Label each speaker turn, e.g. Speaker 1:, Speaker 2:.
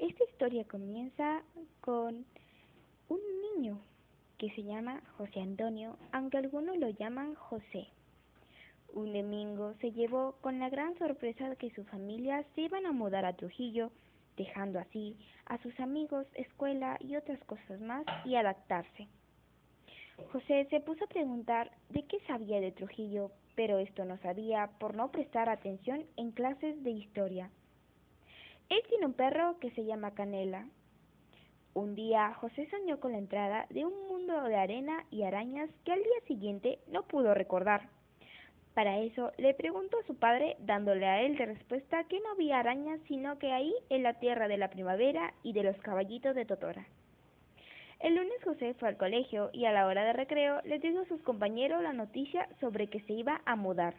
Speaker 1: Esta historia comienza con un niño que se llama José Antonio, aunque algunos lo llaman José. Un domingo se llevó con la gran sorpresa de que su familia se iban a mudar a Trujillo, dejando así a sus amigos, escuela y otras cosas más y adaptarse. José se puso a preguntar de qué sabía de Trujillo, pero esto no sabía por no prestar atención en clases de historia. Él tiene un perro que se llama Canela. Un día José soñó con la entrada de un mundo de arena y arañas que al día siguiente no pudo recordar. Para eso le preguntó a su padre, dándole a él de respuesta que no había arañas, sino que ahí en la tierra de la primavera y de los caballitos de Totora. El lunes José fue al colegio y a la hora de recreo le dijo a sus compañeros la noticia sobre que se iba a mudar.